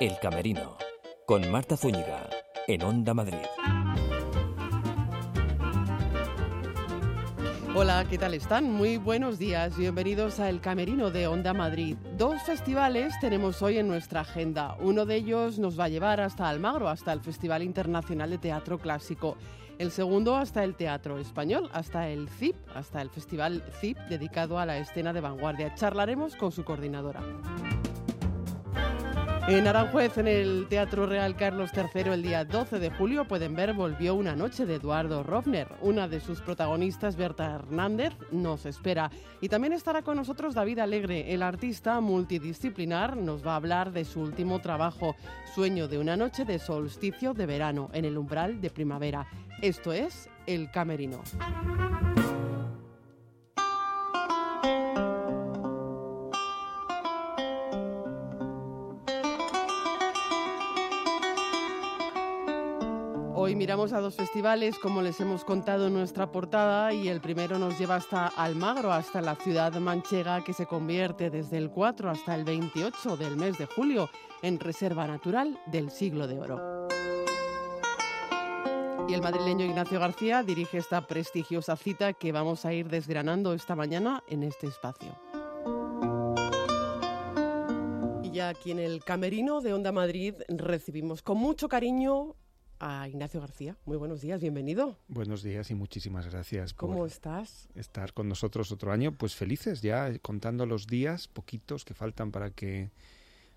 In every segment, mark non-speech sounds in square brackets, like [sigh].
El Camerino, con Marta Zúñiga, en Onda Madrid. Hola, ¿qué tal están? Muy buenos días, bienvenidos a El Camerino de Onda Madrid. Dos festivales tenemos hoy en nuestra agenda. Uno de ellos nos va a llevar hasta Almagro, hasta el Festival Internacional de Teatro Clásico. El segundo hasta el Teatro Español, hasta el CIP, hasta el Festival CIP dedicado a la escena de vanguardia. Charlaremos con su coordinadora. En Aranjuez, en el Teatro Real Carlos III, el día 12 de julio, pueden ver Volvió una noche de Eduardo Rovner. Una de sus protagonistas, Berta Hernández, nos espera. Y también estará con nosotros David Alegre, el artista multidisciplinar, nos va a hablar de su último trabajo, Sueño de una noche de solsticio de verano, en el umbral de primavera. Esto es El Camerino. Miramos a dos festivales, como les hemos contado en nuestra portada, y el primero nos lleva hasta Almagro, hasta la ciudad manchega, que se convierte desde el 4 hasta el 28 del mes de julio en Reserva Natural del Siglo de Oro. Y el madrileño Ignacio García dirige esta prestigiosa cita que vamos a ir desgranando esta mañana en este espacio. Y ya aquí en el camerino de Onda Madrid recibimos con mucho cariño a Ignacio García. Muy buenos días, bienvenido. Buenos días y muchísimas gracias ¿Cómo por estás? estar con nosotros otro año. Pues felices ya, contando los días, poquitos que faltan para que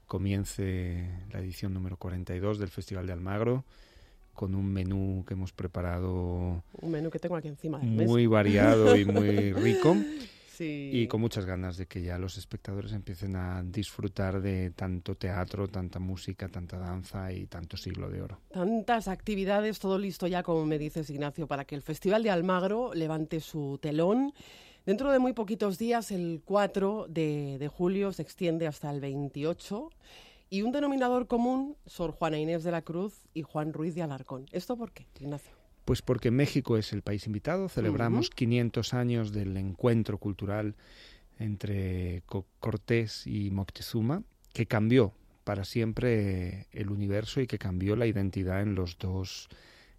comience la edición número 42 del Festival de Almagro, con un menú que hemos preparado Un menú que tengo aquí encima del mes. muy variado y muy [laughs] rico. Sí. Y con muchas ganas de que ya los espectadores empiecen a disfrutar de tanto teatro, tanta música, tanta danza y tanto siglo de oro. Tantas actividades, todo listo ya, como me dices, Ignacio, para que el Festival de Almagro levante su telón. Dentro de muy poquitos días, el 4 de, de julio, se extiende hasta el 28. Y un denominador común, Sor Juana Inés de la Cruz y Juan Ruiz de Alarcón. ¿Esto por qué, Ignacio? Pues porque México es el país invitado, celebramos 500 años del encuentro cultural entre Co- Cortés y Moctezuma, que cambió para siempre el universo y que cambió la identidad en los dos,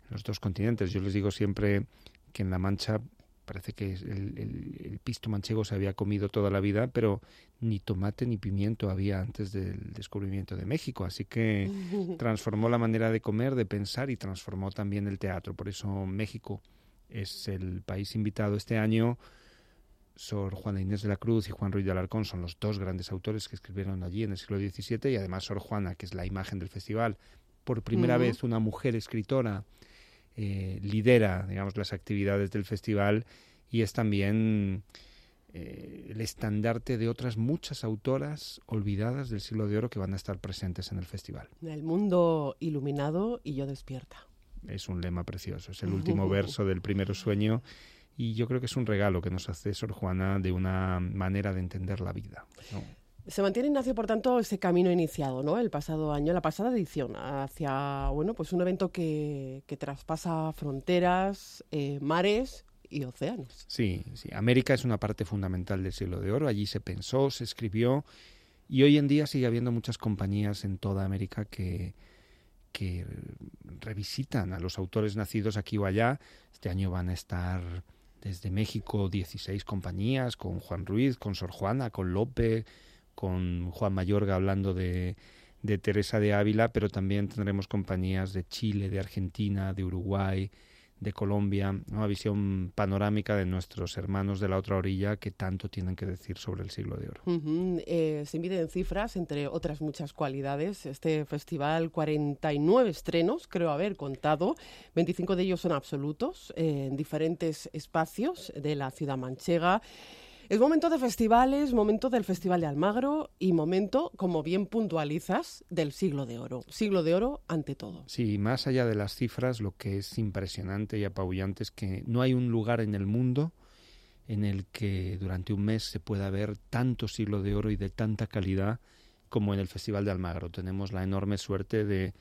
en los dos continentes. Yo les digo siempre que en La Mancha parece que el, el- el pisto manchego se había comido toda la vida, pero ni tomate ni pimiento había antes del descubrimiento de México. Así que [laughs] transformó la manera de comer, de pensar y transformó también el teatro. Por eso México es el país invitado este año. Sor Juana Inés de la Cruz y Juan Ruiz de Alarcón son los dos grandes autores que escribieron allí en el siglo XVII y además Sor Juana, que es la imagen del festival. Por primera vez una mujer escritora eh, lidera, digamos, las actividades del festival y es también eh, el estandarte de otras muchas autoras olvidadas del siglo de oro que van a estar presentes en el festival. El mundo iluminado y yo despierta. Es un lema precioso, es el último [laughs] verso del primero sueño y yo creo que es un regalo que nos hace Sor Juana de una manera de entender la vida. ¿no? Se mantiene, Ignacio, por tanto, ese camino iniciado, ¿no? El pasado año, la pasada edición, hacia, bueno, pues un evento que, que traspasa fronteras, eh, mares y océanos. Sí, sí, América es una parte fundamental del siglo de oro, allí se pensó, se escribió y hoy en día sigue habiendo muchas compañías en toda América que, que revisitan a los autores nacidos aquí o allá. Este año van a estar desde México 16 compañías, con Juan Ruiz, con Sor Juana, con Lope, con Juan Mayorga hablando de, de Teresa de Ávila, pero también tendremos compañías de Chile, de Argentina, de Uruguay, de Colombia, una visión panorámica de nuestros hermanos de la otra orilla que tanto tienen que decir sobre el siglo de oro. Eh, se mide en cifras, entre otras muchas cualidades. Este festival, 49 estrenos, creo haber contado. 25 de ellos son absolutos, eh, en diferentes espacios de la ciudad manchega. Es momento de festivales, momento del Festival de Almagro y momento, como bien puntualizas, del siglo de oro. Siglo de oro ante todo. Sí, más allá de las cifras, lo que es impresionante y apabullante es que no hay un lugar en el mundo en el que durante un mes se pueda ver tanto siglo de oro y de tanta calidad como en el Festival de Almagro. Tenemos la enorme suerte de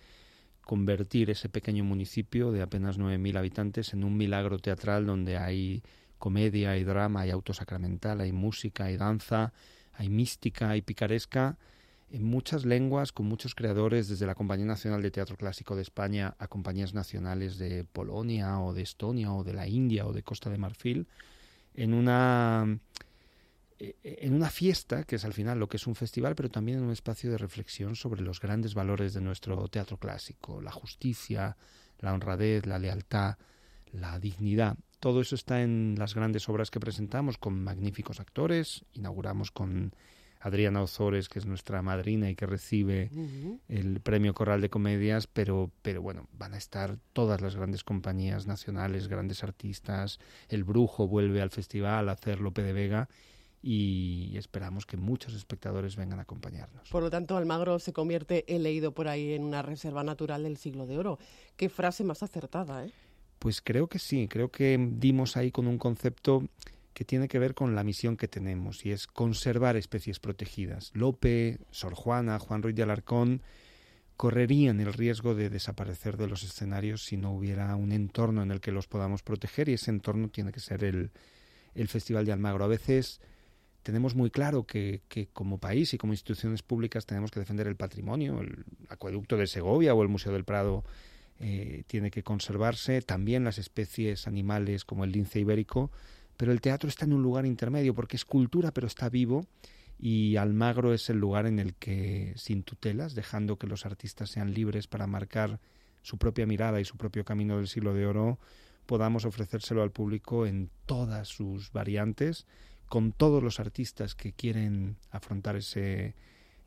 convertir ese pequeño municipio de apenas 9.000 habitantes en un milagro teatral donde hay comedia, hay drama, hay auto sacramental, hay música, hay danza, hay mística, hay picaresca en muchas lenguas, con muchos creadores, desde la Compañía Nacional de Teatro Clásico de España a compañías nacionales de Polonia o de Estonia o de la India o de Costa de Marfil, en una en una fiesta, que es al final lo que es un festival, pero también en un espacio de reflexión sobre los grandes valores de nuestro teatro clásico, la justicia, la honradez, la lealtad, la dignidad. Todo eso está en las grandes obras que presentamos con magníficos actores. Inauguramos con Adriana Ozores, que es nuestra madrina y que recibe el premio Corral de Comedias, pero, pero bueno, van a estar todas las grandes compañías nacionales, grandes artistas. El Brujo vuelve al festival a hacer Lope de Vega y esperamos que muchos espectadores vengan a acompañarnos. Por lo tanto, Almagro se convierte, he leído por ahí, en una reserva natural del siglo de oro. Qué frase más acertada, ¿eh? Pues creo que sí, creo que dimos ahí con un concepto que tiene que ver con la misión que tenemos y es conservar especies protegidas. Lope, Sor Juana, Juan Ruiz de Alarcón correrían el riesgo de desaparecer de los escenarios si no hubiera un entorno en el que los podamos proteger y ese entorno tiene que ser el, Festival de Almagro. A veces tenemos muy claro que, que, como país y como instituciones públicas tenemos que defender el patrimonio, el acueducto de Segovia o el Museo del Prado eh, tiene que conservarse, también las especies animales como el lince ibérico, pero el teatro está en un lugar intermedio porque es cultura pero está vivo. Y Almagro es el lugar en el que, sin tutelas, dejando que los artistas sean libres para marcar su propia mirada y su propio camino del siglo de oro, podamos ofrecérselo al público en todas sus variantes, con todos los artistas que quieren afrontar ese,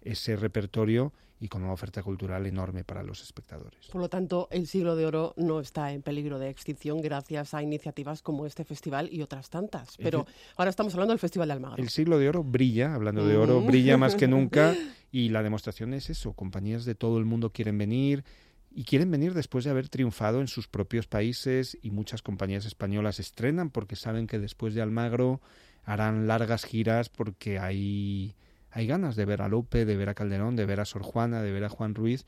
ese repertorio y con una oferta cultural enorme para los espectadores. Por lo tanto, el siglo de oro no está en peligro de extinción gracias a iniciativas como este festival y otras tantas. Pero ahora estamos hablando del Festival de Almagro. El siglo de oro brilla, hablando de oro, brilla más que nunca [laughs] y la demostración es eso, compañías de todo el mundo quieren venir y quieren venir después de haber triunfado en sus propios países y muchas compañías españolas estrenan porque saben que después de Almagro harán largas giras porque hay hay ganas de ver a Lope, de ver a Calderón, de ver a Sor Juana, de ver a Juan Ruiz,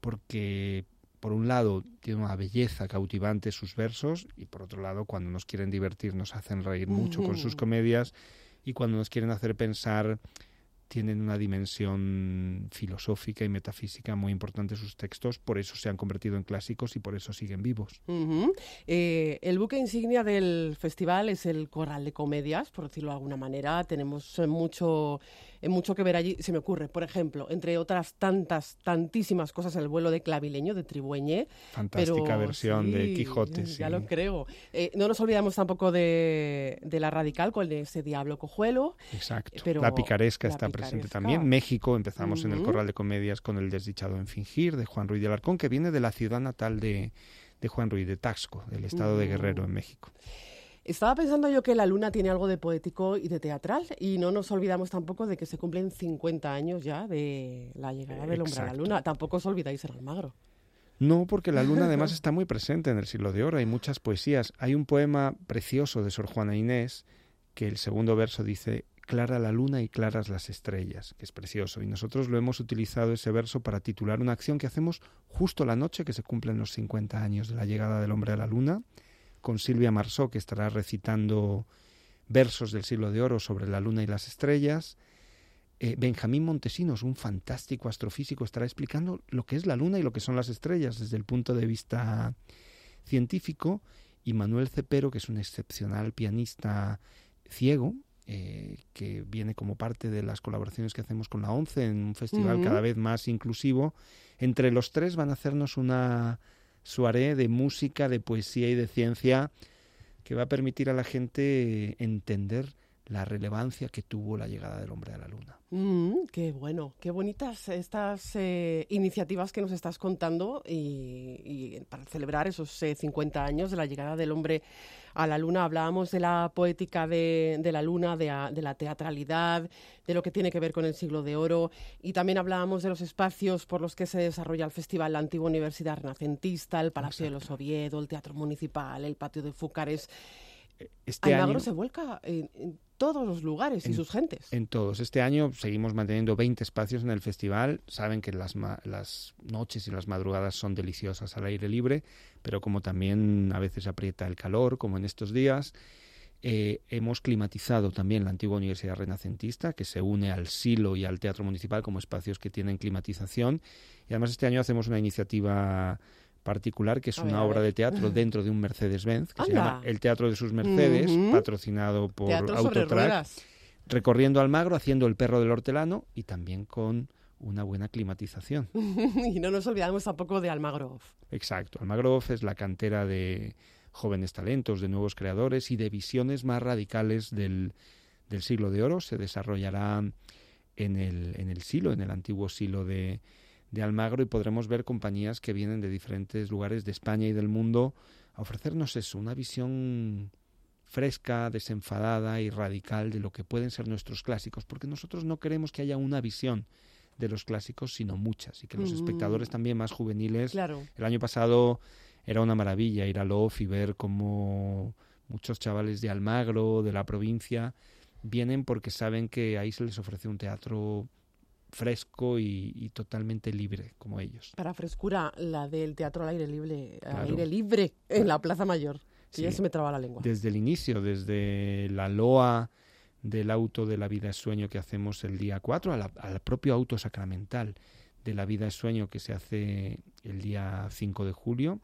porque por un lado tiene una belleza cautivante sus versos y por otro lado cuando nos quieren divertir nos hacen reír mucho con sus comedias y cuando nos quieren hacer pensar tienen una dimensión filosófica y metafísica muy importante sus textos, por eso se han convertido en clásicos y por eso siguen vivos. Eh, el buque insignia del festival es el Corral de Comedias, por decirlo de alguna manera. Tenemos eh, mucho mucho que ver allí. Se me ocurre, por ejemplo, entre otras tantas, tantísimas cosas, el vuelo de Clavileño, de Tribueñe. Fantástica versión de Quijote. Ya lo creo. Eh, no nos olvidamos tampoco de, la Radical con ese Diablo Cojuelo. Exacto. la picaresca está presente también. México, empezamos en el Corral de Comedias con El desdichado en fingir, de Juan Ruiz de Alarcón, que viene de la ciudad natal de, de Juan Ruiz, de Taxco, del estado de Guerrero, en México. Estaba pensando yo que la luna tiene algo de poético y de teatral y no nos olvidamos tampoco de que se cumplen 50 años ya de la llegada del hombre a la luna. Tampoco os olvidáis el Almagro. No, porque la luna [laughs] además está muy presente en el siglo de oro. Hay muchas poesías. Hay un poema precioso de Sor Juana Inés que el segundo verso dice clara la luna y claras las estrellas, que es precioso. Y nosotros lo hemos utilizado ese verso para titular una acción que hacemos justo la noche que se cumplen los 50 años de la llegada del hombre a la luna con Silvia Marsó, que estará recitando versos del siglo de oro sobre la luna y las estrellas. Eh, Benjamín Montesinos, un fantástico astrofísico, estará explicando lo que es la luna y lo que son las estrellas desde el punto de vista científico. Y Manuel Cepero, que es un excepcional pianista ciego, eh, que viene como parte de las colaboraciones que hacemos con la ONCE en un festival cada vez más inclusivo. Entre los tres van a hacernos una soirée de música, de poesía y de ciencia que va a permitir a la gente entender la relevancia que tuvo la llegada del hombre a la luna. Mm, qué bueno, qué bonitas estas eh, iniciativas que nos estás contando y, para celebrar esos 50 eh, años de la llegada del hombre a la luna. Hablábamos de la poética de, la luna, de, la teatralidad, de lo que tiene que ver con el siglo de oro y también hablábamos de los espacios por los que se desarrolla el festival, la antigua universidad renacentista, el Palacio de los Oviedo, el Teatro Municipal, el Patio de Fúcares. Este Almagro se vuelca en, todos los lugares y sus gentes. En todos. Este año seguimos manteniendo 20 espacios en el festival. Saben que las, las noches y las madrugadas son deliciosas al aire libre, pero como también a veces aprieta el calor, como en estos días, eh, hemos climatizado también la antigua Universidad Renacentista, que se une al Silo y al Teatro Municipal como espacios que tienen climatización. Y además este año hacemos una iniciativa particular, que es una obra de teatro [laughs] dentro de un Mercedes-Benz, que se llama El Teatro de sus Mercedes, patrocinado por Autotrack, recorriendo Almagro, haciendo El Perro del Hortelano y también con una buena climatización. [laughs] y no nos olvidamos tampoco de Almagro. Exacto, Almagro es la cantera de jóvenes talentos, de nuevos creadores y de visiones más radicales del, del siglo de oro. Se desarrollará en el, en el silo, en el antiguo silo de, de Almagro y podremos ver compañías que vienen de diferentes lugares de España y del mundo a ofrecernos eso, una visión fresca, desenfadada y radical de lo que pueden ser nuestros clásicos, porque nosotros no queremos que haya una visión de los clásicos, sino muchas, y que los espectadores también más juveniles. Claro. El año pasado era una maravilla ir a Lof y ver cómo muchos chavales de Almagro, de la provincia, vienen porque saben que ahí se les ofrece un teatro fresco y, totalmente libre como ellos. Para frescura, la del teatro al aire libre, al aire libre en la Plaza Mayor. Sí. ya se me traba la lengua. Desde el inicio, desde la loa del auto de la vida es sueño que hacemos el día 4 al propio auto sacramental de la vida es sueño que se hace el día 5 de julio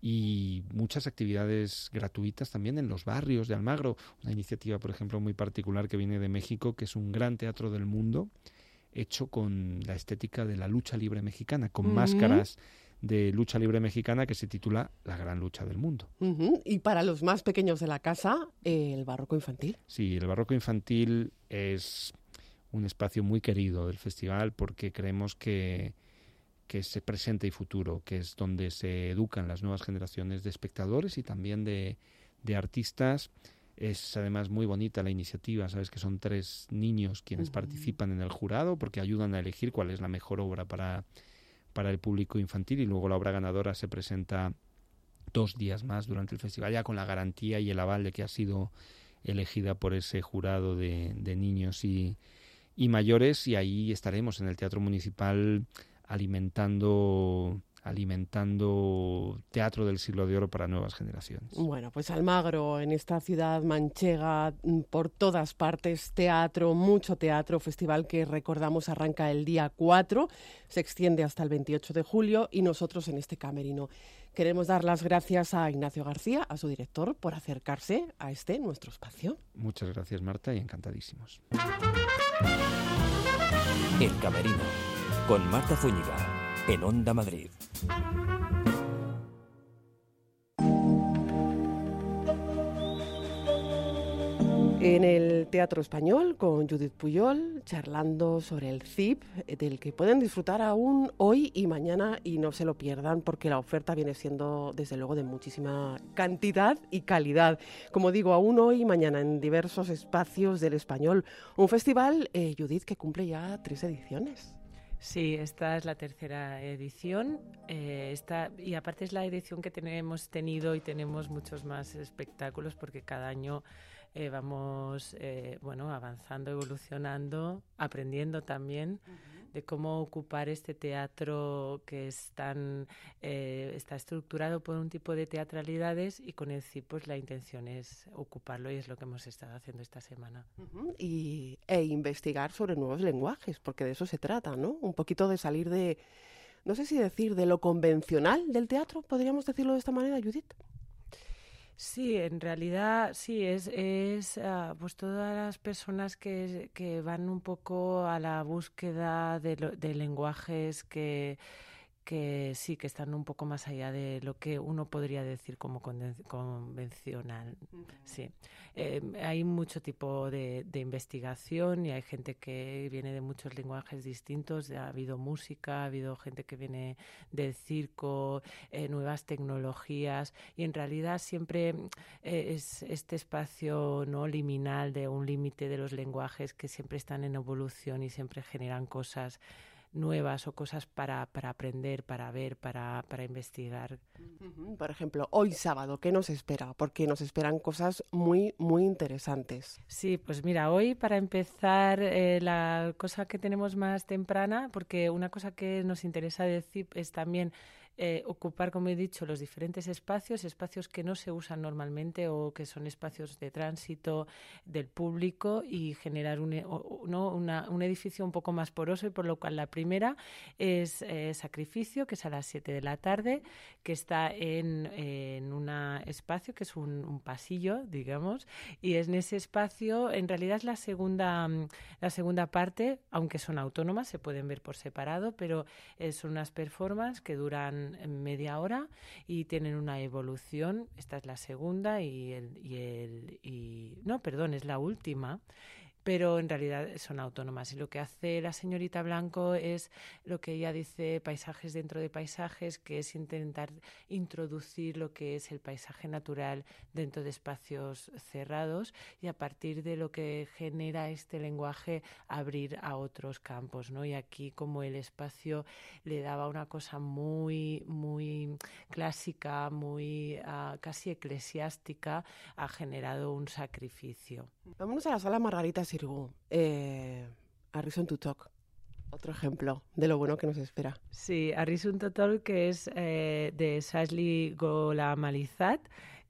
y muchas actividades gratuitas también en los barrios de Almagro. Una iniciativa, por ejemplo, muy particular que viene de México, que es un gran teatro del mundo hecho con la estética de la lucha libre mexicana, con máscaras de lucha libre mexicana que se titula La gran lucha del mundo. Y para los más pequeños de la casa, el barroco infantil. Sí, el barroco infantil es un espacio muy querido del festival porque creemos que, que es presente y futuro, que es donde se educan las nuevas generaciones de espectadores y también de, de artistas es además muy bonita la iniciativa, sabes que son tres niños quienes participan en el jurado porque ayudan a elegir cuál es la mejor obra para, para el público infantil y luego la obra ganadora se presenta dos días más durante el festival ya con la garantía y el aval de que ha sido elegida por ese jurado de, de niños y, y mayores y ahí estaremos en el Teatro Municipal alimentando alimentando teatro del siglo de oro para nuevas generaciones. Bueno, pues Almagro, en esta ciudad manchega, mm, por todas partes, teatro, mucho teatro, festival que recordamos arranca el día 4, se extiende hasta el 28 de julio y nosotros en este camerino queremos dar las gracias a Ignacio García, a su director, por acercarse a este nuestro espacio. Muchas gracias Marta y encantadísimos. El camerino con Marta Zúñiga en Onda Madrid. En el Teatro Español con Judith Puyol, charlando sobre el CIP, del que pueden disfrutar aún hoy y mañana y no se lo pierdan porque la oferta viene siendo desde luego de muchísima cantidad y calidad. Como digo, aún hoy y mañana en diversos espacios del Español. Un festival, eh, Judith, que cumple ya tres ediciones. Sí, esta es la tercera edición. Eh, y aparte es la edición que tenemos tenido y tenemos muchos más espectáculos porque cada año eh, vamos eh, bueno avanzando, evolucionando, aprendiendo también de cómo ocupar este teatro que es tan, eh, está estructurado por un tipo de teatralidades y con el CIP pues la intención es ocuparlo y es lo que hemos estado haciendo esta semana. y, e investigar sobre nuevos lenguajes, porque de eso se trata, ¿no? Un poquito de salir de, no sé si decir, de lo convencional del teatro, podríamos decirlo de esta manera, Judith. Sí, en realidad sí, es, es ah, pues todas las personas que, que, van un poco a la búsqueda de, de lenguajes que que sí, que están un poco más allá de lo que uno podría decir como convencional. Sí. Eh, hay mucho tipo de, investigación y hay gente que viene de muchos lenguajes distintos. Ha habido música, ha habido gente que viene del circo, eh, nuevas tecnologías y en realidad siempre eh, es este espacio no liminal de un límite de los lenguajes que siempre están en evolución y siempre generan cosas nuevas o cosas para, para aprender, para ver, para, para investigar. Por ejemplo, hoy sábado, ¿qué nos espera? Porque nos esperan cosas muy, muy interesantes. Sí, pues mira, hoy para empezar eh, la cosa que tenemos más temprana, porque una cosa que nos interesa decir es también eh, ocupar, como he dicho, los diferentes espacios, espacios que no se usan normalmente o que son espacios de tránsito del público y generar un, ¿no? un edificio un poco más poroso y por lo cual la primera es eh, Sacrificio, que es a las 7 de la tarde, que está en, en un espacio que es un, pasillo, digamos, y en ese espacio en realidad es la segunda, la segunda parte, aunque son autónomas, se pueden ver por separado, pero son unas performances que duran media hora y tienen una evolución. Esta es la segunda y el, y el y, no, perdón, es la última pero en realidad son autónomas. Y lo que hace la señorita Blanco es lo que ella dice, paisajes dentro de paisajes, que es intentar introducir lo que es el paisaje natural dentro de espacios cerrados y a partir de lo que genera este lenguaje abrir a otros campos. ¿no? Y aquí como el espacio le daba una cosa muy, muy clásica, muy uh, casi eclesiástica, ha generado un sacrificio. Vámonos a la sala Margarita Sirgu, eh, a to Talk. Otro ejemplo de lo bueno que nos espera. Sí, a to Talk, que es eh, de Sasli Golamalizat,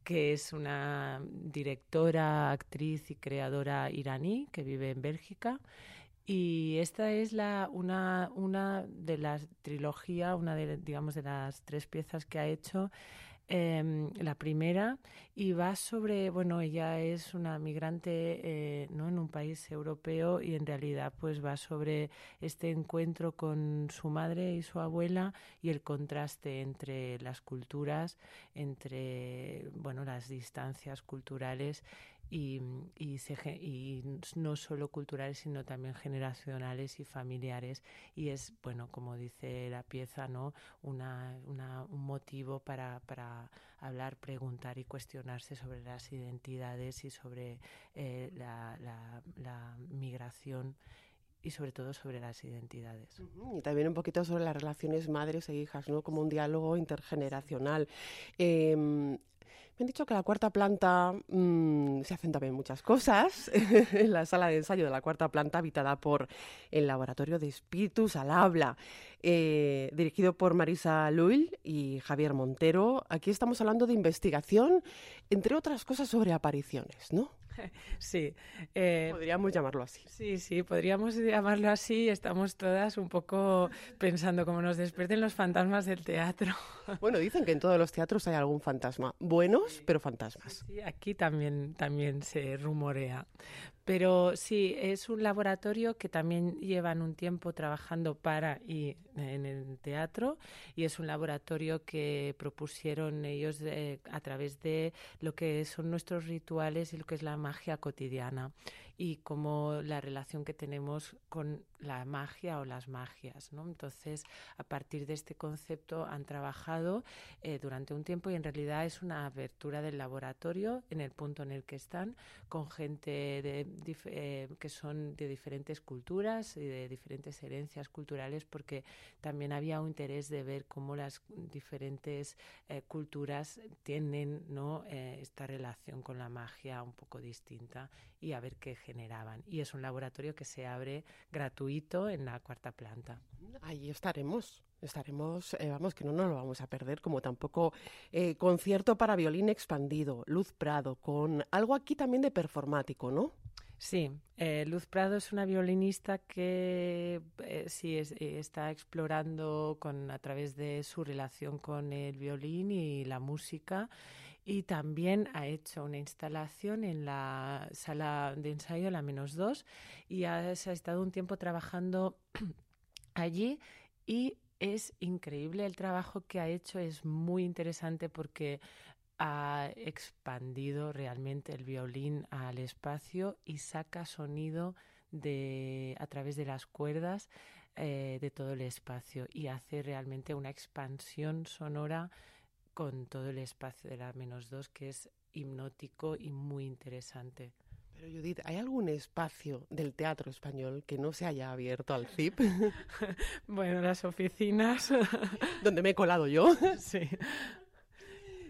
que es una directora, actriz y creadora iraní que vive en Bélgica. Y esta es la, una, una de las trilogía, una de, digamos, de las tres piezas que ha hecho Em, la primera, y va sobre, bueno, ella es una migrante eh, ¿no? en un país europeo y en realidad pues va sobre este encuentro con su madre y su abuela y el contraste entre las culturas, entre, bueno, las distancias culturales y, y, y, no solo culturales, sino también generacionales y familiares. Y es, bueno, como dice la pieza, ¿no? Una, una, un motivo para, para hablar, preguntar y cuestionarse sobre las identidades y sobre eh, la, la, la migración y sobre todo sobre las identidades. Y también un poquito sobre las relaciones madres e hijas, ¿no? Como un diálogo intergeneracional. Eh, me han dicho que la cuarta planta mmm, se hacen también muchas cosas. [laughs] en la sala de ensayo de la cuarta planta, habitada por el Laboratorio de Espíritus al Habla, eh, dirigido por Marisa Luil y Javier Montero. Aquí estamos hablando de investigación, entre otras cosas, sobre apariciones, ¿no? [laughs] Sí. Eh, podríamos llamarlo así. Sí, sí, podríamos llamarlo así. Estamos todas un poco pensando cómo nos despierten los fantasmas del teatro. [laughs] Bueno, dicen que en todos los teatros hay algún fantasma. Buenos, pero fantasmas. Sí, aquí también, también se rumorea. Pero sí, es un laboratorio que también llevan un tiempo trabajando para y en el teatro y es un laboratorio que propusieron ellos a través de lo que son nuestros rituales y lo que es la magia cotidiana y como la relación que tenemos con la magia o las magias. ¿no? Entonces, a partir de este concepto han trabajado eh, durante un tiempo y en realidad es una apertura del laboratorio en el punto en el que están, con gente eh, que son de diferentes culturas y de diferentes herencias culturales, porque también había un interés de ver cómo las diferentes eh, culturas tienen ¿no? esta relación con la magia un poco distinta y a ver qué generaban. Y es un laboratorio que se abre gratuito en la cuarta planta. Ahí estaremos. Estaremos, eh, vamos, que no nos lo vamos a perder, como tampoco eh, concierto para violín expandido, Luz Prado, con algo aquí también de performático, ¿no? Sí, eh, Luz Prado es una violinista que sí está explorando con, a través de su relación con el violín y la música y también ha hecho una instalación en la sala de ensayo, la menos dos, y ha, se ha estado un tiempo trabajando [clears throat] allí y es increíble el trabajo que ha hecho, es muy interesante porque ha expandido realmente el violín al espacio y saca sonido de, a través de las cuerdas eh, de todo el espacio y hace realmente una expansión sonora con todo el espacio de la menos dos, que es hipnótico y muy interesante. Pero Judith, ¿hay algún espacio del teatro español que no se haya abierto al CIP? [laughs] bueno, las oficinas. [laughs] Donde me he colado yo. sí.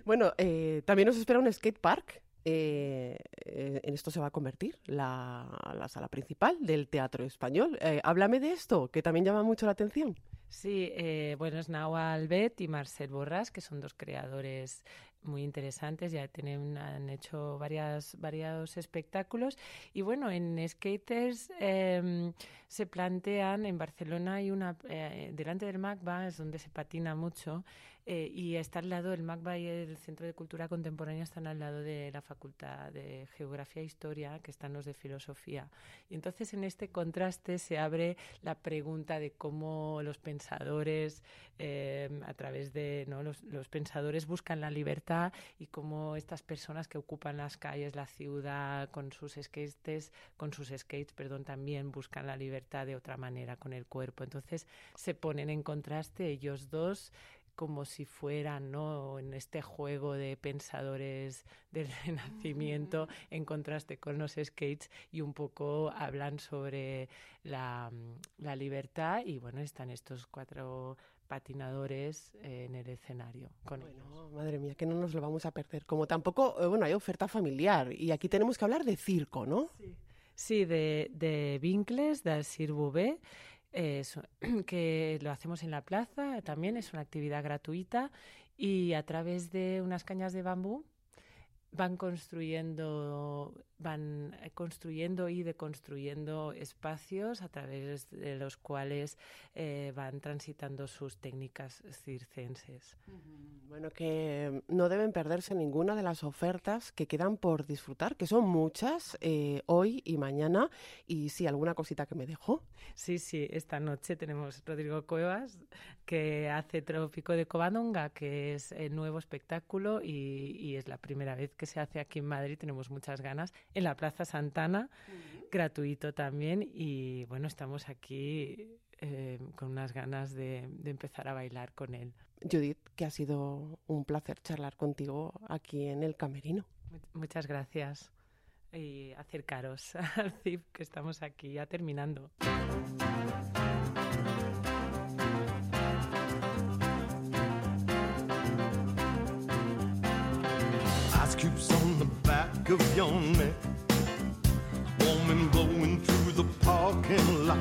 Bueno, eh, también nos espera un skate park. Eh, eh, en esto se va a convertir la, la sala principal del teatro español. háblame de esto, que también llama mucho la atención. Sí, eh, bueno, es Naua Albet y Marcel Borras, que son dos creadores muy interesantes, ya tienen, han hecho varias, varios espectáculos. Y bueno, en Skaters em, se plantean, en Barcelona hay una, eh, delante del MACBA, es donde se patina mucho, eh, y está al lado, el MACBA y el Centro de Cultura Contemporánea están al lado de la Facultad de Geografía e Historia, que están los de Filosofía. Y entonces en este contraste se abre la pregunta de cómo los pensadores, em, a través de ¿no? los, los pensadores buscan la libertad y cómo estas personas que ocupan las calles, la ciudad con sus skates, con sus skates, perdón, también buscan la libertad de otra manera con el cuerpo. Entonces se ponen en contraste ellos dos como si fueran ¿no? en este juego de pensadores del [laughs] renacimiento en contraste con los skates y un poco hablan sobre la, la libertad y bueno están estos cuatro patinadores en el escenario. Con bueno, madre mía, que no nos lo vamos a perder. Como tampoco, eh, bueno, hay oferta familiar y aquí tenemos que hablar de circo, ¿no? Sí, de, de Vincles, del Sir Bouvet, [clears throat] que lo hacemos en la plaza, también es una actividad gratuita y a través de unas cañas de bambú van construyendo van eh, construyendo y deconstruyendo espacios a través de los cuales eh, van transitando sus técnicas circenses. Bueno, que no deben perderse ninguna de las ofertas que quedan por disfrutar, que son muchas eh, hoy y mañana. Y sí, alguna cosita que me dejó. Sí, sí, esta noche tenemos Rodrigo Cuevas, que hace Trópico de Covadonga, que es el nuevo espectáculo y, y es la primera vez que se hace aquí en Madrid. Tenemos muchas ganas en la Plaza Santana, gratuito también. Y bueno, estamos aquí eh, con unas ganas de, de, empezar a bailar con él. Judith, que ha sido un placer charlar contigo aquí en el Camerino. Muchas gracias. Y acercaros [laughs] al CIP, que estamos aquí ya terminando. Back of your neck eh? warm and blowing through the parking lot.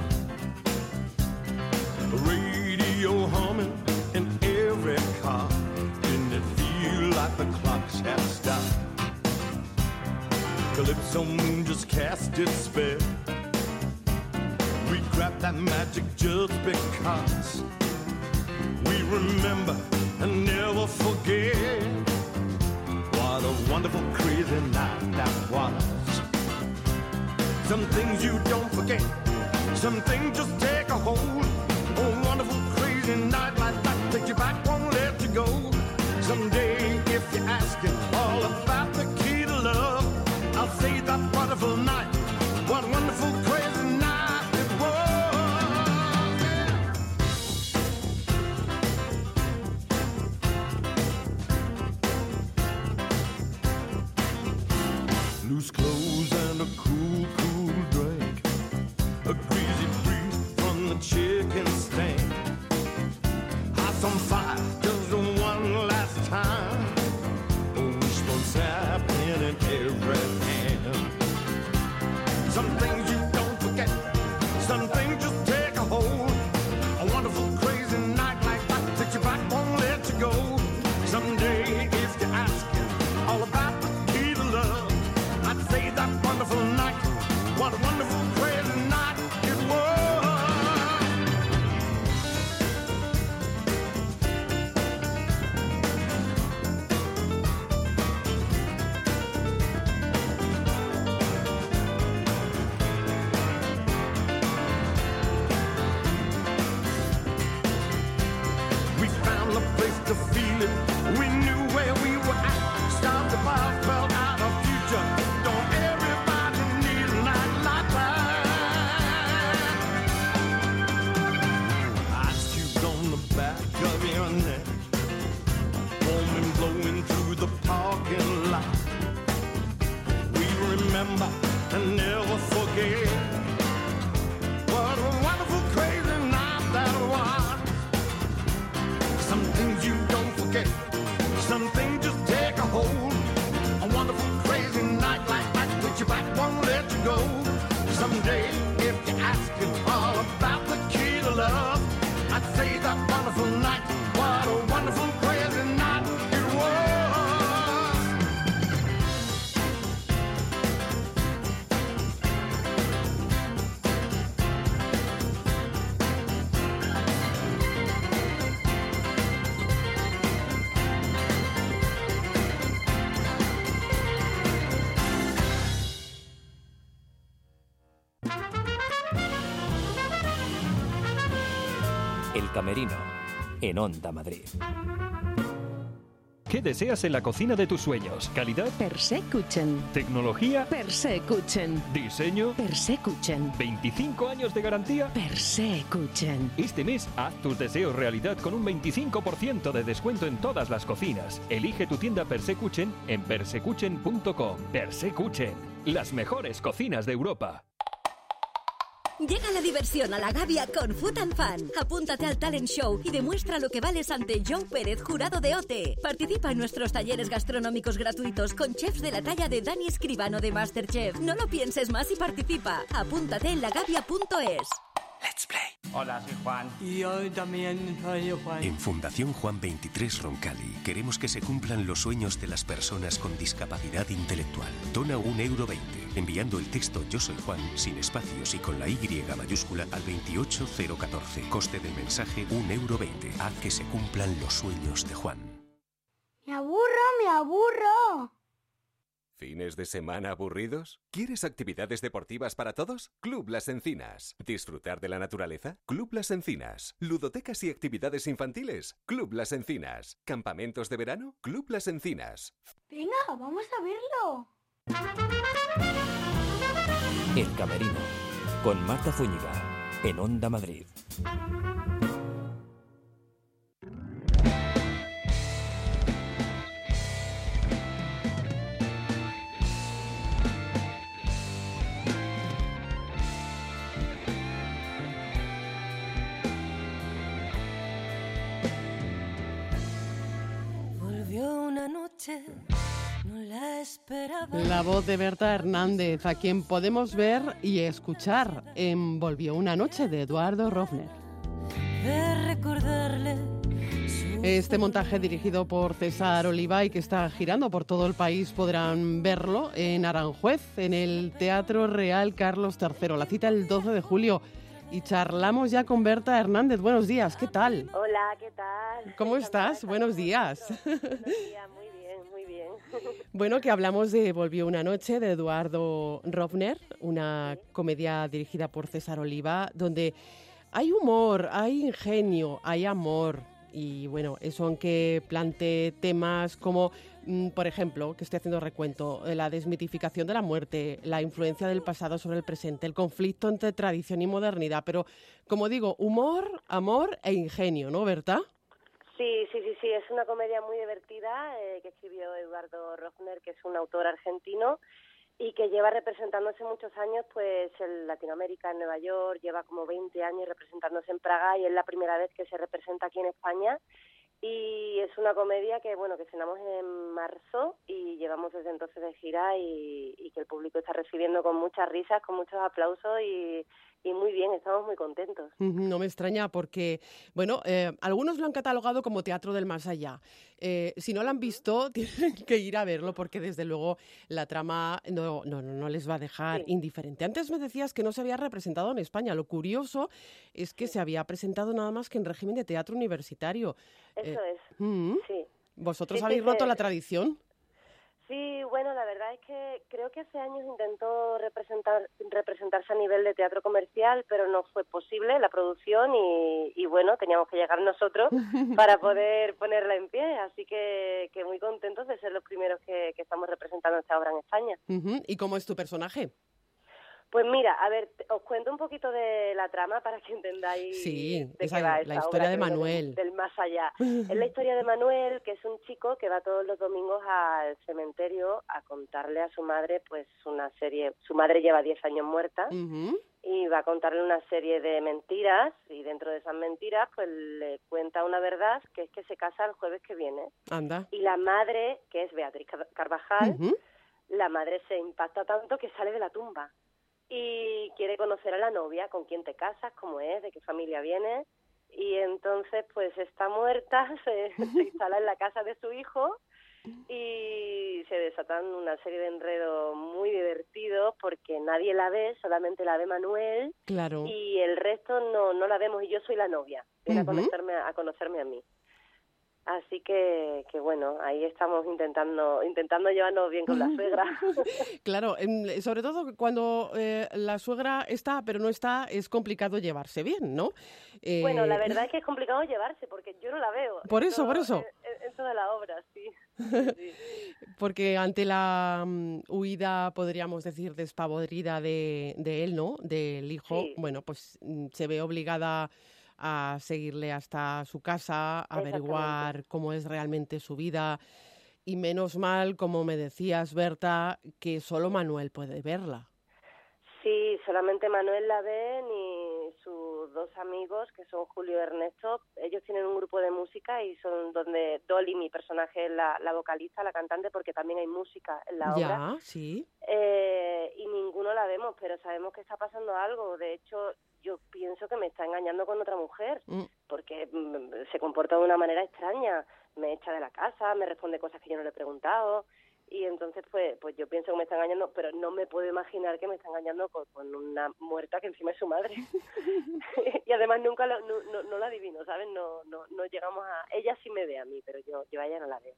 Radio humming in every car. Didn't it feel like the clocks had stopped? Calypso moon just cast its spell. We grabbed that magic just because we remember and never forget. What a wonderful, crazy night that was. Some things you don't forget. Some things just take a hold. A wonderful, crazy night like that takes you back, won't let you go. Someday, if you're asking all about the key to love, I'll say that en Onda Madrid. ¿Qué deseas en la cocina de tus sueños? ¿Calidad? Persecuchen. ¿Tecnología? Persecuchen. ¿Diseño? Persecuchen. ¿25 años de garantía? Persecuchen. Este mes haz tus deseos realidad con un 25% de descuento en todas las cocinas. Elige tu tienda Persecuchen en persecuchen.com. Persecuchen, las mejores cocinas de Europa. Llega la diversión a la Gavia con Food and Fan. Apúntate al talent show y demuestra lo que vales ante Joe Pérez, jurado de OTE. Participa en nuestros talleres gastronómicos gratuitos con chefs de la talla de Dani Escribano de Masterchef. No lo pienses más y participa. Apúntate en lagavia.es. Let's play. Hola, soy Juan. Y hoy también soy Juan. En Fundación Juan 23 Roncali queremos que se cumplan los sueños de las personas con discapacidad intelectual. Dona un euro 20 enviando el texto Yo soy Juan sin espacios y con la Y mayúscula al 28014. Coste del mensaje un euro 20. Haz que se cumplan los sueños de Juan. Me aburro, me aburro. ¿Fines de semana aburridos? ¿Quieres actividades deportivas para todos? Club Las Encinas. ¿Disfrutar de la naturaleza? Club Las Encinas. ¿Ludotecas y actividades infantiles? Club Las Encinas. ¿Campamentos de verano? Club Las Encinas. Venga, vamos a verlo. El Camerino, con Marta Zúñiga, en Onda Madrid. La voz de Berta Hernández, a quien podemos ver y escuchar en Volvió una noche de Eduardo Rofner. Este montaje dirigido por César Oliva y que está girando por todo el país podrán verlo en Aranjuez, en el Teatro Real Carlos III. La cita el 12 de julio. Y charlamos ya con Berta Hernández. Buenos días, ¿qué tal? Hola, ¿qué tal? ¿Cómo estás? Buenos días. Buenos días, muy bien, muy bien. Bueno, que hablamos de Volvió una noche de Eduardo Rovner, una comedia dirigida por César Oliva, donde hay humor, hay ingenio, hay amor. Y bueno, eso aunque plantee temas como, mm, por ejemplo, que estoy haciendo recuento, eh, la desmitificación de la muerte, la influencia del pasado sobre el presente, el conflicto entre tradición y modernidad. Pero, como digo, humor, amor e ingenio, ¿no, Berta? Sí, sí, sí, sí, es una comedia muy divertida eh, que escribió Eduardo Rofner, que es un autor argentino y que lleva representándose muchos años pues en Latinoamérica, en Nueva York, lleva como 20 años representándose en Praga y es la primera vez que se representa aquí en España y es una comedia que bueno que estrenamos en marzo y llevamos desde entonces de gira y, y que el público está recibiendo con muchas risas, con muchos aplausos y, y muy bien, estamos muy contentos. No me extraña porque, bueno, eh, algunos lo han catalogado como teatro del más allá. Eh, si no lo han visto, [laughs] tienen que ir a verlo porque desde luego la trama no, no, no les va a dejar indiferente. Antes me decías que no se había representado en España. Lo curioso es que se había presentado nada más que en régimen de teatro universitario. Eso Eh, es, mm. sí. ¿Vosotros habéis roto la tradición? Sí, bueno, la verdad es que creo que hace años intentó representar, representarse a nivel de teatro comercial, pero no fue posible la producción y, y bueno, teníamos que llegar nosotros [laughs] para poder ponerla en pie. Así que, que muy contentos de ser los primeros que, que estamos representando esta obra en España. ¿Y cómo es tu personaje? Pues mira, a ver, os cuento un poquito de la trama para que entendáis Sí, de esa- qué va la historia obra de Manuel. Del, del más allá. [laughs] es la historia de Manuel, que es un chico que va todos los domingos al cementerio a contarle a su madre, pues una serie. Su madre lleva 10 años muerta y va a contarle una serie de mentiras y dentro de esas mentiras, pues le cuenta una verdad que es que se casa el jueves que viene. Anda. Y la madre, que es Beatriz Car- Carvajal, la madre se impacta tanto que sale de la tumba y quiere conocer a la novia, con quién te casas, cómo es, de qué familia viene y entonces pues está muerta, [laughs] se, se [laughs] instala en la casa de su hijo y se desatan una serie de enredos muy divertidos porque nadie la ve, solamente la ve Manuel Claro. y el resto no, no la vemos y yo soy la novia, viene a conocerme, a conocerme a mí. Así que, que bueno, ahí estamos intentando intentando llevarnos bien con la [laughs] suegra. Claro, sobre todo cuando eh, la suegra está, pero no está, es complicado llevarse bien, ¿no? Eh, Bueno, la verdad es que es complicado llevarse porque yo no la veo. Por eso, por eso. En, en toda la obra, sí. [laughs] Porque ante la mm, huida, podríamos decir, despavorida de, de él, ¿no? Del hijo, Sí. bueno, pues mm, se ve obligada a seguirle hasta su casa, a averiguar cómo es realmente su vida. Y menos mal, como me decías, Berta, que solo Manuel puede verla. Sí, solamente Manuel la ve y sus dos amigos, que son Julio y Ernesto, ellos tienen un grupo de música y son donde Dolly, mi personaje, es la, la vocalista, la cantante, porque también hay música en la obra. Sí. Eh, y ninguno la vemos, pero sabemos que está pasando algo. De hecho, yo pienso que me está engañando con otra mujer, Mm. porque mm, se comporta de una manera extraña. Me echa de la casa, me responde cosas que yo no le he preguntado. Y entonces, pues, pues yo pienso que me está engañando, pero no me puedo imaginar que me está engañando con, con una muerta que encima es su madre. [laughs] [laughs] y además nunca lo, no, no, no la adivino, ¿sabes? No, no, no llegamos a... Ella sí me ve a mí, pero yo, yo a ella no la veo.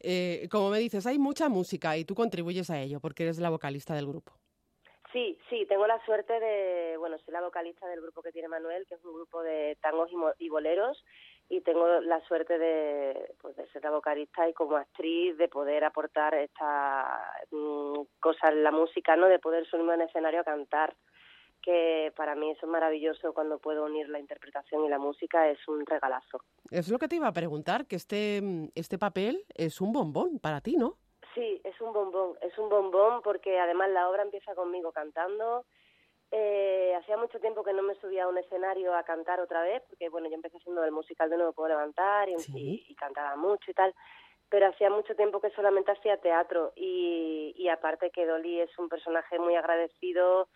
Eh, como me dices, hay mucha música y tú contribuyes a ello porque eres la vocalista del grupo. Sí, sí, tengo la suerte de, bueno, soy la vocalista del grupo que tiene Manuel, que es un grupo de tangos y, mo- y boleros, y tengo la suerte de, pues, de ser la vocalista y como actriz de poder aportar esta mm, cosa en la música, ¿no? De poder subirme en escenario a cantar, que para mí eso es maravilloso cuando puedo unir la interpretación y la música, es un regalazo. Es lo que te iba a preguntar, que este, mm, este papel es un bombón para ti, ¿no? Sí, es un bombón, es un bombón porque además la obra empieza conmigo cantando. Eh, hacía mucho tiempo que no me subía a un escenario a cantar otra vez, porque bueno, yo empecé haciendo el musical de me puedo levantar y, y- y cantaba mucho y tal, pero hacía mucho tiempo que solamente hacía teatro y, y aparte que Dolly es un personaje muy agradecido,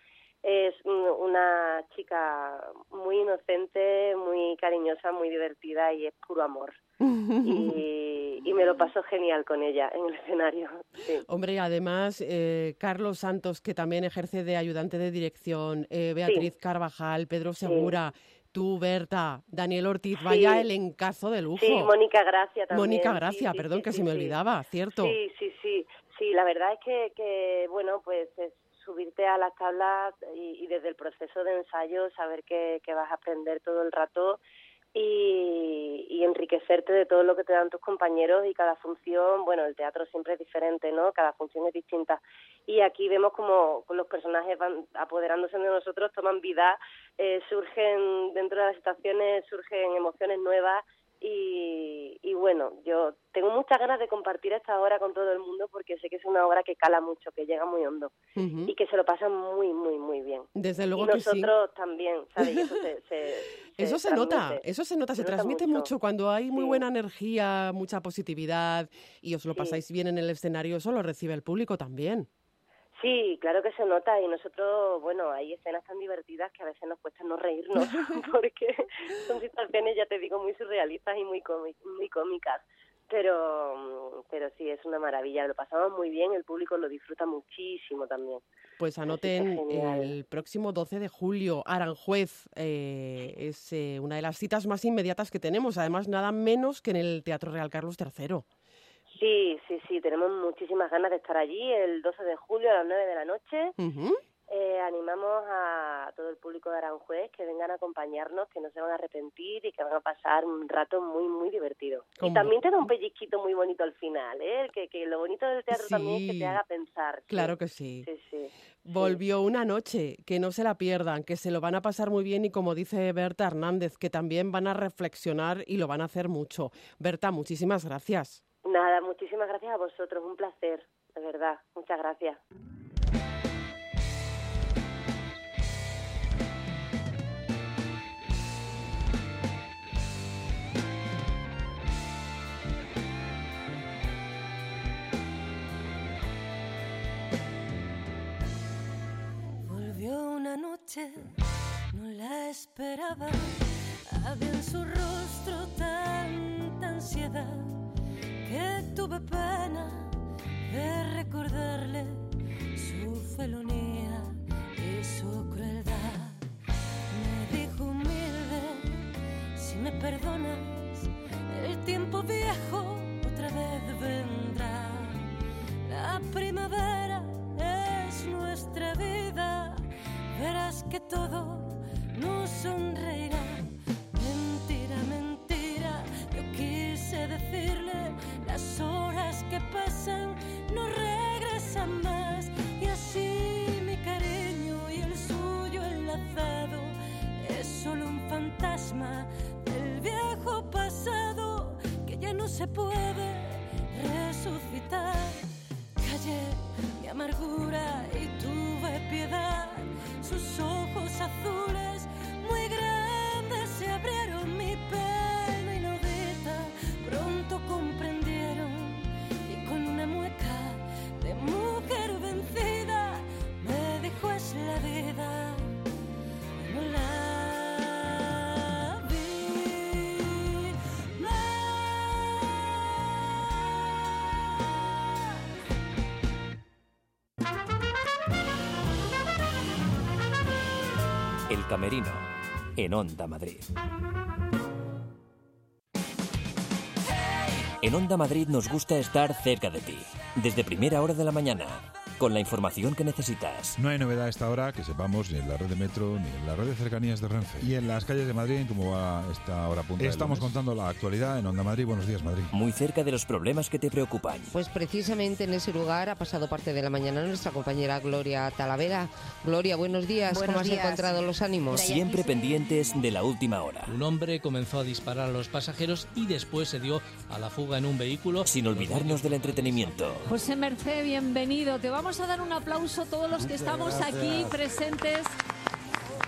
es un- una chica muy inocente, muy cariñosa, muy divertida y es puro amor. [laughs] Y, y me lo paso genial con ella en el escenario. Sí. Hombre, además, eh, Carlos Santos, que también ejerce de ayudante de dirección, eh, Beatriz Carvajal, Pedro Segura, tú, Berta, Daniel Ortiz, Sí. vaya el encazo de lujo. Sí, Mónica Gracia también. Mónica sí, Gracia, sí, perdón, sí, que sí, se me sí. olvidaba, cierto. Sí, sí, sí. Sí, la verdad es que, que bueno, pues es subirte a las tablas y, y desde el proceso de ensayo saber que, que vas a aprender todo el rato y, y enriquecerte de todo lo que te dan tus compañeros y cada función, bueno, el teatro siempre es diferente, ¿no? Cada función es distinta. Y aquí vemos como los personajes van apoderándose de nosotros, toman vida, eh, surgen dentro de las situaciones, surgen emociones nuevas y, y bueno, yo tengo muchas ganas de compartir esta obra con todo el mundo porque sé que es una obra que cala mucho, que llega muy hondo y que se lo pasan muy, muy, muy bien. Desde luego y que sí. nosotros también, ¿sabes? Y eso se, se- [laughs] Eso se nota, eso se nota, se, nota transmite mucho. cuando hay muy Sí. buena energía, mucha positividad y os lo Sí. pasáis bien en el escenario, eso lo recibe el público también. Sí, claro que se nota y nosotros, bueno, hay escenas tan divertidas que a veces nos cuesta no reírnos [laughs] porque son situaciones, ya te digo, muy surrealistas y muy, muy cómicas. Pero, mm, pero sí, es una maravilla, lo pasamos muy bien, el público lo disfruta muchísimo también. Pues anoten el próximo 12 de julio, Aranjuez, eh, es eh, una de las citas más inmediatas que tenemos, además nada menos que en el Teatro Real Carlos III. Sí, sí, sí, tenemos muchísimas ganas de estar allí el 12 de julio a las 9 de la noche. Eh, animamos a todo el público de Aranjuez que vengan a acompañarnos, que no se van a arrepentir y que van a pasar un rato muy, muy divertido. Y también te da un pellizquito muy bonito al final, ¿eh? Que, que lo bonito del teatro también es que te haga pensar. sí. Claro que sí. Sí, sí. Volvió una noche, que no se la pierdan, que se lo van a pasar muy bien y como dice Berta Hernández, que también van a reflexionar y lo van a hacer mucho. Berta, muchísimas gracias. Nada, muchísimas gracias a vosotros, un placer, de verdad. Muchas gracias. Volvió una noche, no la esperaba. Había en su rostro tanta ansiedad que tuve pena de recordarle su felonía y su crueldad. Me dijo humilde, si me perdonas, el tiempo viejo otra vez vendrá. La primavera es nuestra vida, verás que todo nos sonreirá. Quise decirle, las horas que pasan no regresan más. Y así mi cariño y el suyo enlazado es solo un fantasma del viejo pasado que ya no se puede El Camerino, en Onda Madrid. En Onda Madrid nos gusta estar cerca de ti, desde primera hora de la mañana, con la información que necesitas. No hay novedad a esta hora que sepamos ni en la red de metro ni en la red de cercanías de Renfe. Y en las calles de Madrid, como va esta hora punta. Estamos contando la actualidad en Onda Madrid. Buenos días, Madrid. Muy cerca de los problemas que te preocupan. Pues precisamente en ese lugar ha pasado parte de la mañana nuestra compañera Gloria Talavera. Gloria, buenos días. Buenos ¿Cómo has encontrado los ánimos? Siempre pendientes de la última hora. Un hombre comenzó a disparar a los pasajeros y después se dio a la fuga en un vehículo. Sin olvidarnos del entretenimiento. José Mercé, bienvenido. Te vamos a dar un aplauso todos los que Muchas estamos gracias. aquí presentes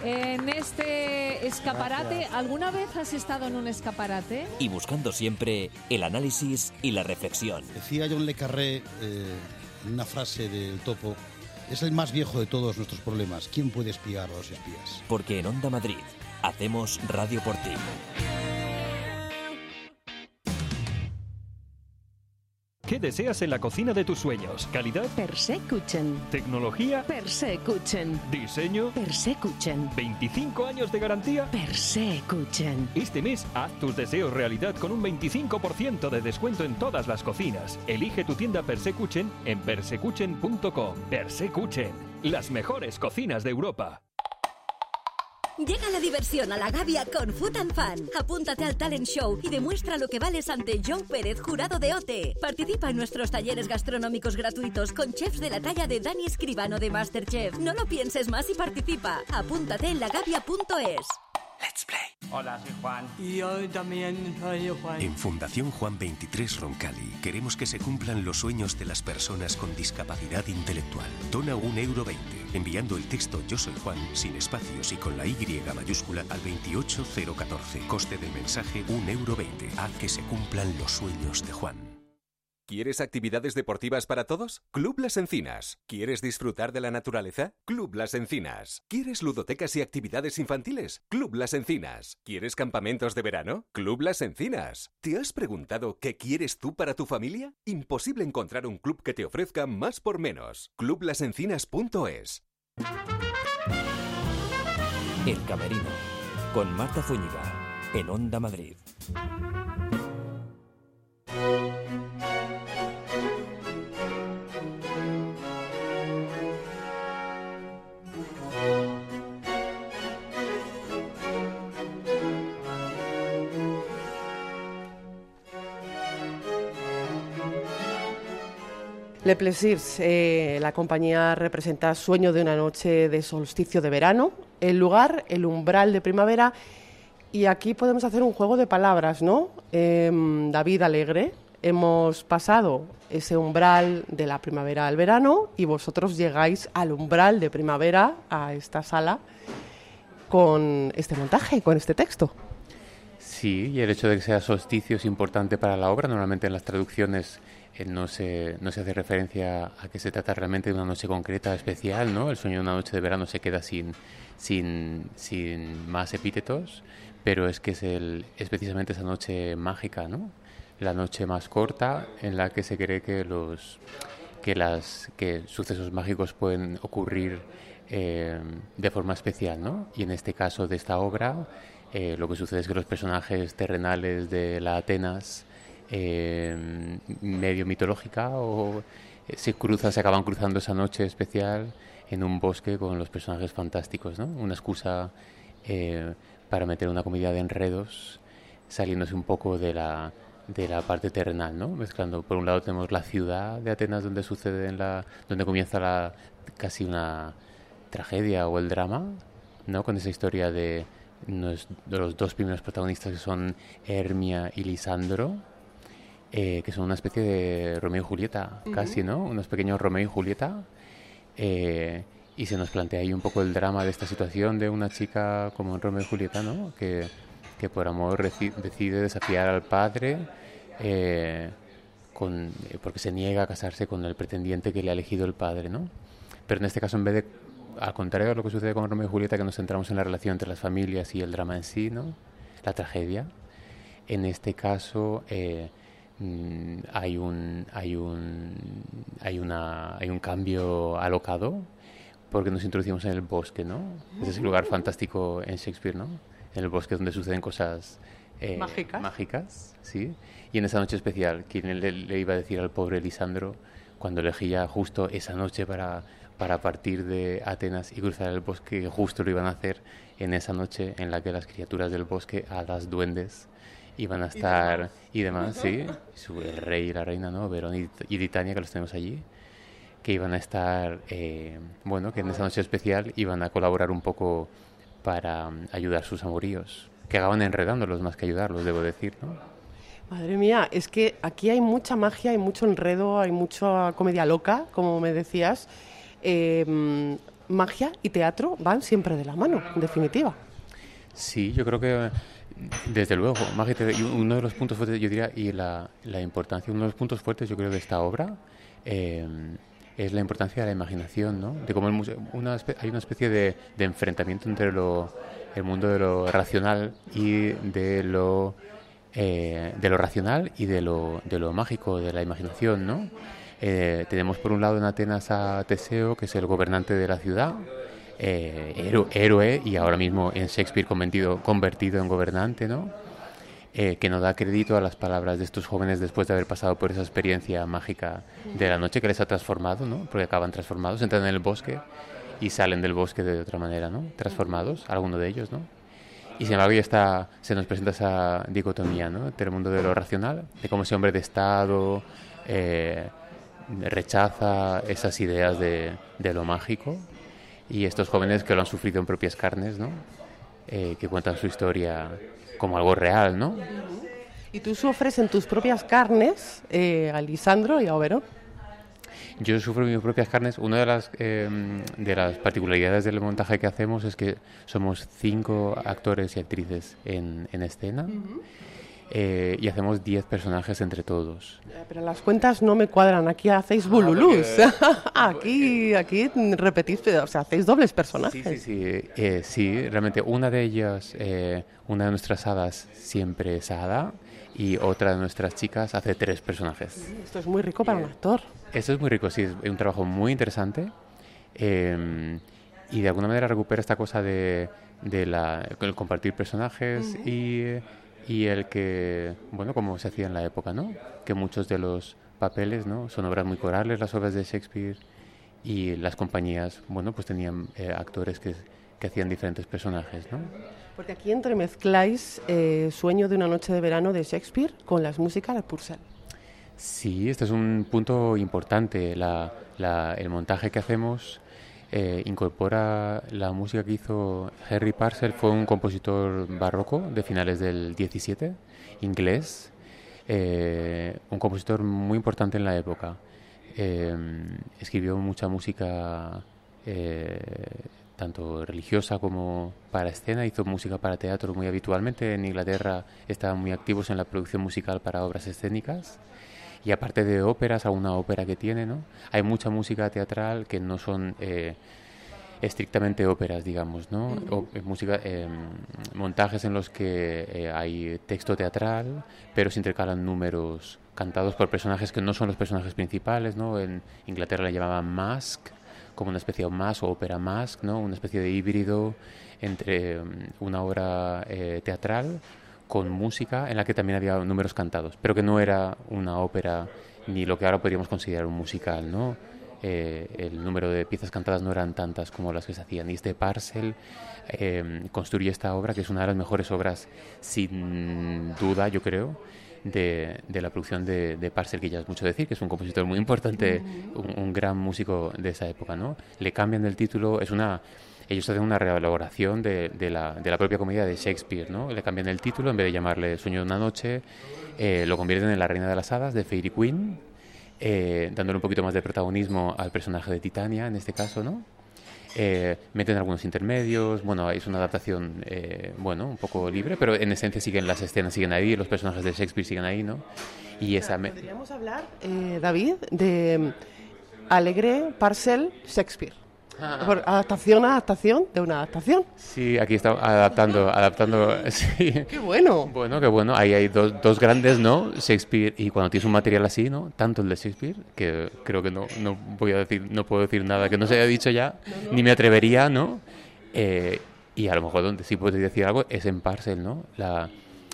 en este escaparate. Gracias. ¿Alguna vez has estado en un escaparate? Y buscando siempre el análisis y la reflexión. Decía John Le Carré eh, una frase del topo, es el más viejo de todos nuestros problemas. ¿Quién puede espiar a los espías? Porque en Onda Madrid hacemos radio por ti. Deseas en la cocina de tus sueños? ¿Calidad? Persekuchen. ¿Tecnología? Persekuchen. ¿Diseño? Persekuchen. ¿25 años de garantía? Persekuchen. Este mes haz tus deseos realidad con un 25% de descuento en todas las cocinas. Elige tu tienda Persekuchen en persekuchen.com. Persekuchen, las mejores cocinas de Europa. Llega la diversión a la Gavia con Food and Fun. Apúntate al talent show y demuestra lo que vales ante John Pérez, jurado de OTE. Participa en nuestros talleres gastronómicos gratuitos con chefs de la talla de Dani Escribano de Masterchef. No lo pienses más y participa. Apúntate en lagavia.es. Let's play. Hola, soy Juan. Y yo también soy Juan. En Fundación Juan 23 Roncali queremos que se cumplan los sueños de las personas con discapacidad intelectual. Dona un euro 20 enviando el texto Yo soy Juan sin espacios y con la Y mayúscula al 28014. Coste del mensaje un euro 20. Haz que se cumplan los sueños de Juan. ¿Quieres actividades deportivas para todos? Club Las Encinas. ¿Quieres disfrutar de la naturaleza? Club Las Encinas. ¿Quieres ludotecas y actividades infantiles? Club Las Encinas. ¿Quieres campamentos de verano? Club Las Encinas. ¿Te has preguntado qué quieres tú para tu familia? Imposible encontrar un club que te ofrezca más por menos. Clublasencinas.es. El Camerino, con Marta Zúñiga, en Onda Madrid. Le Plaisirs, eh, la compañía representa Sueño de una noche de solsticio de verano, el lugar, el umbral de primavera, y aquí podemos hacer un juego de palabras, ¿no? Em, David Alegre, hemos pasado ese umbral de la primavera al verano y vosotros llegáis al umbral de primavera, a esta sala, con este montaje, con este texto. Sí, y el hecho de que sea solsticio es importante para la obra. Normalmente en las traducciones eh, no, se, no se hace referencia a que se trata realmente de una noche concreta, especial, ¿no? El sueño de una noche de verano se queda sin, sin, sin más epítetos, pero es que es, el, es precisamente esa noche mágica, ¿no? La noche más corta en la que se cree que los que las que sucesos mágicos pueden ocurrir eh, de forma especial, ¿no? Y en este caso de esta obra, eh, lo que sucede es que los personajes terrenales de la Atenas eh, medio mitológica o se cruzan, se acaban cruzando esa noche especial en un bosque con los personajes fantásticos, ¿no? Una excusa para meter una comedia de enredos saliéndose un poco de la de la parte terrenal, ¿no? Mezclando, por un lado tenemos la ciudad de Atenas donde sucede en la, donde comienza la casi una tragedia o el drama, ¿no? Con esa historia de, de los dos primeros protagonistas que son Hermia y Lisandro, eh, que son una especie de Romeo y Julieta, casi, ¿no? Unos pequeños Romeo y Julieta. Eh, y se nos plantea ahí un poco el drama de esta situación de una chica como Romeo y Julieta, ¿no? Que, que por amor decide desafiar al padre eh, con, eh, porque se niega a casarse con el pretendiente que le ha elegido el padre, ¿no? Pero en este caso, en vez de, al contrario de lo que sucede con Romeo y Julieta, que nos centramos en la relación entre las familias y el drama en sí, ¿no? La tragedia. En este caso eh, mm, hay un hay un hay una hay un cambio alocado porque nos introducimos en el bosque, ¿no? Es ese lugar fantástico en Shakespeare, ¿no? en el bosque donde suceden cosas eh, mágicas. mágicas, sí. Y en esa noche especial, ¿quién le, iba a decir al pobre Lisandro cuando elegía justo esa noche para, para partir de Atenas y cruzar el bosque, justo lo iban a hacer en esa noche en la que las criaturas del bosque, hadas, duendes, iban a estar y demás, sí, [laughs] el rey y la reina, ¿no? Verón y, y Titania, que los tenemos allí, que iban a estar, eh, bueno, que en esa noche especial iban a colaborar un poco para mm, ayudar sus amoríos, que acaban enredándolos más que ayudarlos, debo decir, ¿no? Madre mía, es que aquí hay mucha magia, hay mucho enredo, hay mucha comedia loca, como me decías. Eh, mm, magia y teatro van siempre de la mano, en definitiva. Sí, yo creo que desde luego, magia y uno de los puntos fuertes, yo diría, y la, la importancia, uno de los puntos fuertes, yo creo, de esta obra eh, es la importancia de la imaginación, ¿no? De cómo una, hay una especie de, enfrentamiento entre lo, el mundo de lo racional y de lo eh, de lo racional y de lo, de lo mágico, de la imaginación, ¿no? Eh, tenemos por un lado en Atenas a Teseo, que es el gobernante de la ciudad, eh, héroe, y ahora mismo en Shakespeare convertido, convertido en gobernante, ¿no? Eh, que no da crédito a las palabras de estos jóvenes después de haber pasado por esa experiencia mágica de la noche que les ha transformado, ¿no? Porque acaban transformados, entran en el bosque y salen del bosque de otra manera, ¿no? Transformados, alguno de ellos, ¿no? Y sin embargo ya está, se nos presenta esa dicotomía, ¿no? Entre el mundo de lo racional, de cómo ese hombre de Estado eh, rechaza esas ideas de, de, lo mágico y estos jóvenes que lo han sufrido en propias carnes, ¿no? Eh, que cuentan su historia como algo real, ¿no? Y tú sufres en tus propias carnes eh, a Lisandro y a Oberón. Yo sufro en mis propias carnes. Una de las, em, de las particularidades del montaje que hacemos es que somos cinco actores y actrices en, en escena. Eh, y hacemos 10 personajes entre todos. Pero las cuentas no me cuadran. Aquí hacéis ah, bululús. [laughs] aquí, aquí repetís, o sea, hacéis dobles personajes. Sí, sí, sí. Eh, sí, realmente una de ellas, eh, una de nuestras hadas siempre es hada y otra de nuestras chicas hace tres personajes. Esto es muy rico para un actor. Esto es muy rico, sí. Es un trabajo muy interesante. Em, y de alguna manera recupera esta cosa de, de la, el compartir personajes y y el que, bueno, como se hacía en la época, ¿no? Que muchos de los papeles, ¿no? Son obras muy corales, las obras de Shakespeare, y las compañías, bueno, pues tenían eh, actores que, que, hacían diferentes personajes, ¿no? Porque aquí entremezcláis eh, Sueño de una noche de verano de Shakespeare con las músicas de Purcell. Sí, este es un punto importante. La, la, el montaje que hacemos eh, incorpora la música que hizo Harry Parcel, fue un compositor barroco de finales del 17, inglés, eh, un compositor muy importante en la época. Eh, escribió mucha música tanto religiosa como para escena. Hizo música para teatro muy habitualmente. En Inglaterra estaban muy activos en la producción musical para obras escénicas. Y aparte de óperas, alguna ópera que tiene, ¿no? Hay mucha música teatral que no son eh, estrictamente óperas, digamos, ¿no? O, eh, música, eh, montajes en los que eh, hay texto teatral, pero se intercalan números cantados por personajes que no son los personajes principales, ¿no? En Inglaterra le llamaban mask, como una especie de mask o ópera mask, ¿no? Una especie de híbrido entre mm, una obra eh, teatral con música en la que también había números cantados, pero que no era una ópera ni lo que ahora podríamos considerar un musical, ¿no? Eh, el número de piezas cantadas no eran tantas como las que se hacían. Y este Parcel eh, construye esta obra, que es una de las mejores obras, sin duda, yo creo, de, de la producción de, de, Parcel, que ya es mucho decir, que es un compositor muy importante, un, un, gran músico de esa época. ¿no? Le cambian el título, es una. Ellos hacen una reelaboración de, de, la, de la propia comedia de Shakespeare, ¿no? Le cambian el título, en vez de llamarle Sueño de una noche, eh, lo convierten en La Reina de las Hadas, de Fairy Queen, eh, dándole un poquito más de protagonismo al personaje de Titania, en este caso, ¿no? Eh, meten algunos intermedios, bueno, es una adaptación, eh, bueno, un poco libre, pero en esencia siguen las escenas, siguen ahí, los personajes de Shakespeare siguen ahí, ¿no? Y esa... Podríamos hablar, eh, David, de Alegre, Parcel, Shakespeare. Ah. Por adaptación, adaptación de una adaptación. Sí, aquí está adaptando, adaptando. [laughs] Sí. Qué bueno. Bueno, qué bueno. Ahí hay dos, dos grandes, ¿no? Shakespeare y cuando tienes un material así, ¿no? Tanto el de Shakespeare que creo que no, no voy a decir, no puedo decir nada que no se haya dicho ya, no, no. ni me atrevería, ¿no? Eh, y a lo mejor donde sí puedo decir algo es en Parcel, ¿no? La,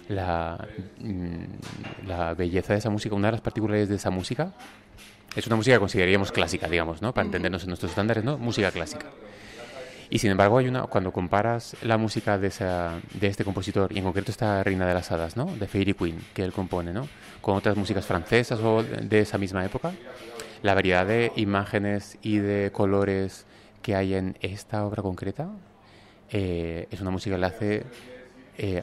la, la belleza de esa música, una de las particularidades de esa música es una música que consideraríamos clásica, digamos, ¿no? Para entendernos en nuestros estándares, ¿no? Música clásica. Y sin embargo, hay una, cuando comparas la música de, esa, de este compositor, y en concreto esta Reina de las Hadas, ¿no? De Fairy Queen, que él compone, ¿no? Con otras músicas francesas o de esa misma época, la variedad de imágenes y de colores que hay en esta obra concreta eh, es una música que le hace eh,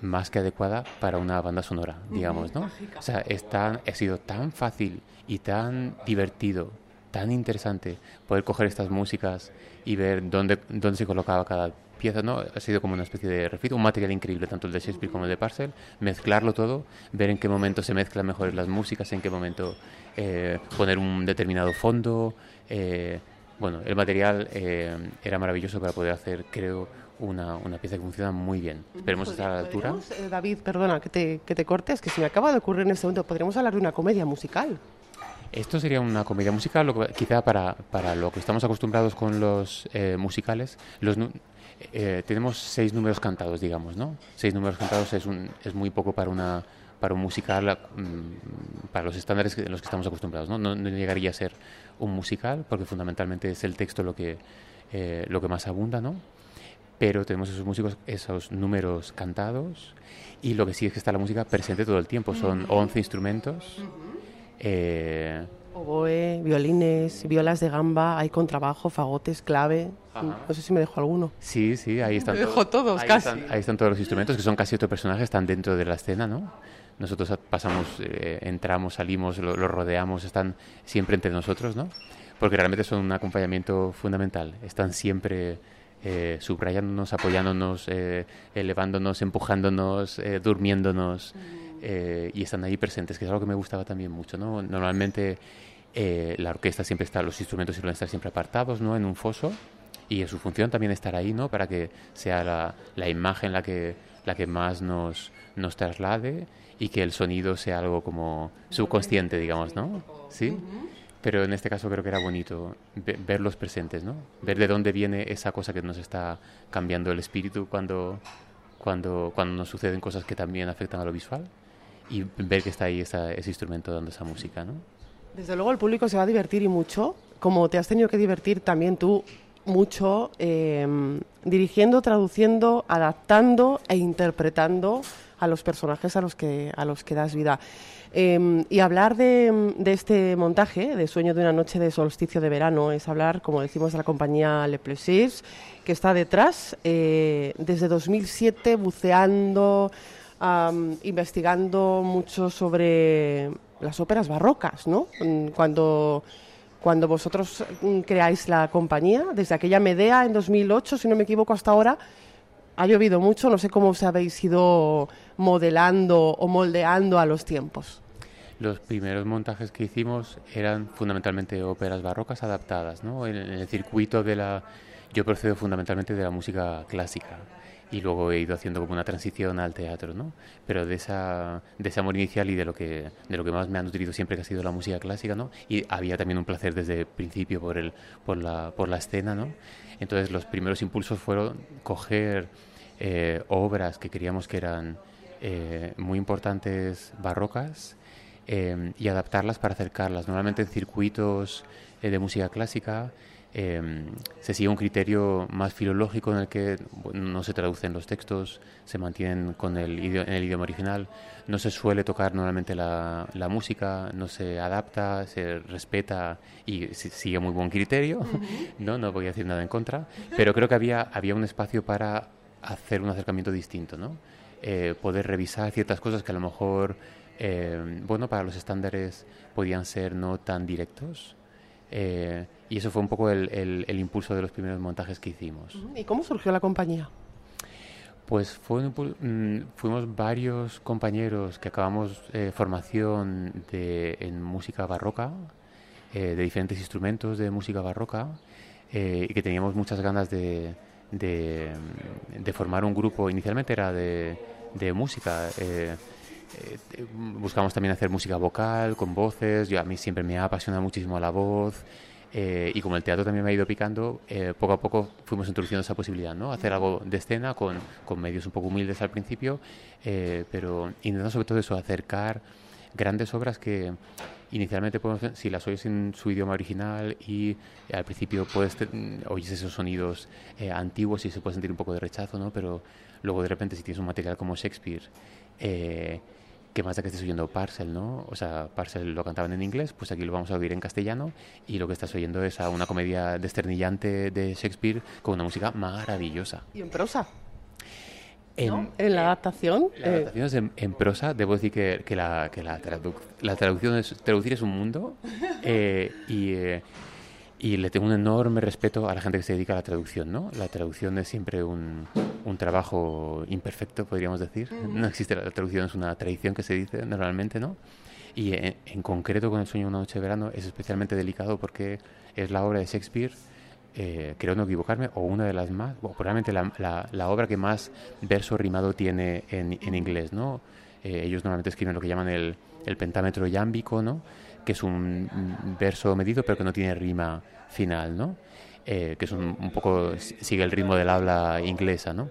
más que adecuada para una banda sonora, digamos, ¿no? O sea, es tan, ha sido tan fácil y tan divertido, tan interesante poder coger estas músicas y ver dónde, dónde se colocaba cada pieza, ¿no? Ha sido como una especie de refit, un material increíble, tanto el de Shakespeare como el de Parcel, mezclarlo todo, ver en qué momento se mezclan mejor las músicas, en qué momento eh, poner un determinado fondo. Eh, bueno, el material eh, era maravilloso para poder hacer, creo, una, una, pieza que funciona muy bien. Esperemos estar a la altura. Eh, David, perdona que te, que te cortes, que se me acaba de ocurrir en este momento, podríamos hablar de una comedia musical. Esto sería una comedia musical, lo que, quizá para, para lo que estamos acostumbrados con los eh, musicales. Los, eh, tenemos seis números cantados, digamos, ¿no? Seis números cantados es, un, es muy poco para una para un musical, mmm, para los estándares en los que estamos acostumbrados, ¿no? ¿no? No, llegaría a ser un musical, porque fundamentalmente es el texto lo que, eh, lo que más abunda, ¿no? Pero tenemos esos músicos, esos números cantados, y lo que sí es que está la música presente todo el tiempo. Son 11 instrumentos. Uh -huh. Eh, Oboe, violines, violas de gamba, hay contrabajo, fagotes, clave. Ajá. No sé si me dejo alguno. Sí, sí, ahí están. [laughs] Me dejo todos, ahí casi. Están, ahí están todos los instrumentos, que son casi otro personaje, están dentro de la escena, ¿no? Nosotros pasamos, eh, entramos, salimos, lo, lo, rodeamos, están siempre entre nosotros, ¿no? Porque realmente son un acompañamiento fundamental. Están siempre eh, subrayándonos, apoyándonos, eh, elevándonos, empujándonos, eh, y están ahí presentes, que es algo que me gustaba también mucho, ¿no? Normalmente la orquesta siempre está, los instrumentos suelen estar siempre apartados, ¿no? En un foso. Y es su función también estar ahí, ¿no? Para que sea la, la imagen la que, la que más nos, nos traslade y que el sonido sea algo como subconsciente, digamos, ¿no? ¿Sí? Pero en este caso creo que era bonito verlos presentes, ¿no? Ver de dónde viene esa cosa que nos está cambiando el espíritu cuando, cuando, cuando nos suceden cosas que también afectan a lo visual y ver que está ahí esa, ese instrumento dando esa música, ¿no? Desde luego el público se va a divertir y mucho, como te has tenido que divertir también tú mucho eh, dirigiendo, traduciendo, adaptando e interpretando a los personajes a los que, a los que das vida. Eh, y hablar de, de, este montaje, de Sueño de una noche de solsticio de verano, es hablar, como decimos, de la compañía Le Plaisirs, que está detrás eh, desde 2007 buceando, um, investigando mucho sobre las óperas barrocas, ¿no? Cuando cuando vosotros mm, creáis la compañía, desde aquella Medea en 2008, si no me equivoco, hasta ahora, ha llovido mucho, no sé cómo os habéis ido modelando o moldeando a los tiempos. Los primeros montajes que hicimos eran fundamentalmente óperas barrocas adaptadas, ¿no? En, el circuito de la... Yo procedo fundamentalmente de la música clásica y luego he ido haciendo como una transición al teatro, ¿no? Pero de esa, de ese amor inicial y de lo que de lo que más me ha nutrido siempre que ha sido la música clásica, ¿no? Y había también un placer desde el principio por el por la por la escena, ¿no? Entonces los primeros impulsos fueron coger eh, obras que queríamos que eran eh, muy importantes barrocas eh, y adaptarlas para acercarlas. Normalmente en circuitos de música clásica se sigue un criterio más filológico en el que no se traducen los textos, se mantienen con el en el idioma original, no se suele tocar normalmente la, la música, no se adapta, se respeta y sigue muy buen criterio, [laughs] no, no voy a decir nada en contra, pero creo que había, había un espacio para hacer un acercamiento distinto, ¿no? Eh, poder revisar ciertas cosas que a lo mejor, eh, bueno, para los estándares podían ser no tan directos. Eh, y eso fue un poco el, el, impulso de los primeros montajes que hicimos. ¿Y cómo surgió la compañía? Pues fue, mm, fuimos varios compañeros que acabamos formación de, en música barroca, de diferentes instrumentos de música barroca, y que teníamos muchas ganas de, de, formar un grupo. Inicialmente era de, de música. Eh, eh, buscamos también hacer música vocal, con voces. Yo, a mí siempre me ha apasionado muchísimo la voz. Eh, y como el teatro también me ha ido picando, poco a poco fuimos introduciendo esa posibilidad, ¿no? Hacer algo de escena con, con medios un poco humildes al principio, pero intentando sobre todo eso, acercar grandes obras que inicialmente podemos, si las oyes en su idioma original y al principio puedes oyes esos sonidos eh, antiguos y se puede sentir un poco de rechazo, ¿no? Pero luego de repente si tienes un material como Shakespeare, eh, que más da que estés oyendo Parcel, ¿no? O sea, Parcel lo cantaban en inglés, pues aquí lo vamos a oír en castellano y lo que estás oyendo es a una comedia desternillante de Shakespeare con una música maravillosa. ¿Y en prosa? En, la adaptación. La eh, adaptación es en, prosa. Debo decir que, que, la, que la, la, traducción es, traducir es un mundo [laughs] eh, y, eh, y, le tengo un enorme respeto a la gente que se dedica a la traducción. ¿no? La traducción es siempre un, un trabajo imperfecto, podríamos decir. No existe la traducción, es una tradición que se dice normalmente, ¿no? Y en, en concreto con El sueño de una noche de verano es especialmente delicado porque es la obra de Shakespeare eh, creo no equivocarme, o una de las más, o probablemente la, la, obra que más verso rimado tiene en, en inglés, ¿no? Eh, ellos normalmente escriben lo que llaman el, el pentámetro yámbico, ¿no? Que es un verso medido pero que no tiene rima final, ¿no? Eh, que es un, un, poco, sigue el ritmo del habla inglesa, ¿no?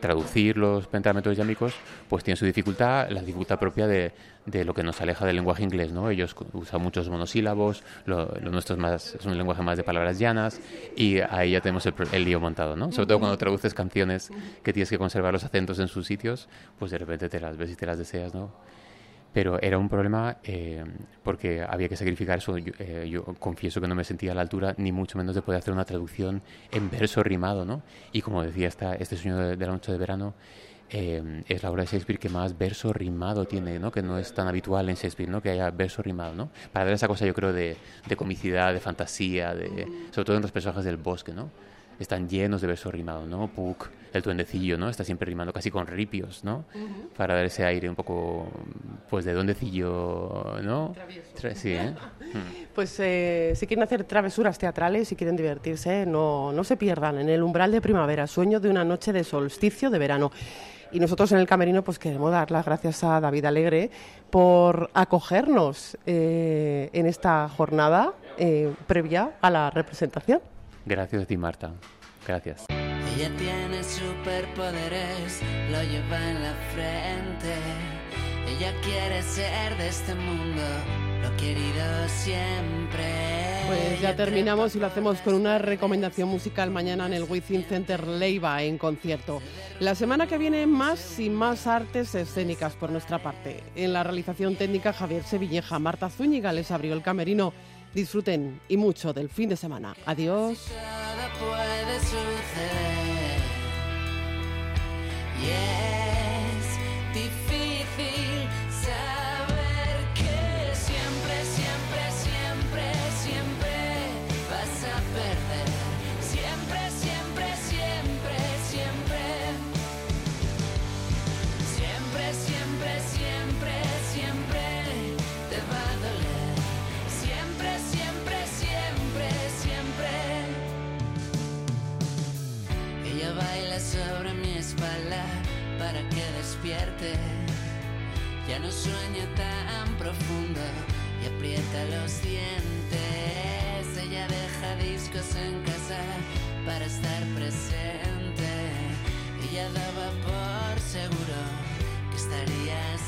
traducir los pentámetros yámicos pues tiene su dificultad, la dificultad propia de, de, lo que nos aleja del lenguaje inglés, ¿no? Ellos usan muchos monosílabos, lo, nuestro es, más, es un lenguaje más de palabras llanas y ahí ya tenemos el, el lío montado, ¿no? Sobre todo cuando traduces canciones que tienes que conservar los acentos en sus sitios, pues de repente te las ves y te las deseas, ¿no? Pero era un problema eh, porque había que sacrificar eso. Eh, yo, confieso que no me sentía a la altura, ni mucho menos de poder hacer una traducción en verso rimado, ¿no? Y como decía esta, este sueño de, la noche de verano, eh, es la obra de Shakespeare que más verso rimado tiene, ¿no? Que no es tan habitual en Shakespeare, ¿no? Que haya verso rimado, ¿no? Para dar esa cosa, yo creo, de, de comicidad, de fantasía, de, sobre todo en los personajes del bosque, ¿no? Están llenos de verso rimado, ¿no? Puck, el duendecillo, ¿no? Está siempre rimando casi con ripios, ¿no? Para dar ese aire un poco, pues, de duendecillo, ¿no? sí, ¿eh? [laughs] Pues eh, si quieren hacer travesuras teatrales, si quieren divertirse, no, no se pierdan en el umbral de primavera, sueño de una noche de solsticio de verano. Y nosotros en el Camerino pues queremos dar las gracias a David Alegre por acogernos eh, en esta jornada eh, previa a la representación. Gracias a ti, Marta. Gracias. Ella tiene superpoderes, lo lleva en la frente. Ella quiere ser de este mundo, lo querido siempre. Pues ya terminamos y lo hacemos con una recomendación musical mañana en el Within Center Leiva en concierto. La semana que viene más y más artes escénicas por nuestra parte. En la realización técnica Javier Sevilleja, Marta Zúñiga les abrió el camerino. Disfruten y mucho del fin de semana. Adiós. Los dientes. Ella deja discos en casa para estar presente. Ella daba por seguro que estarías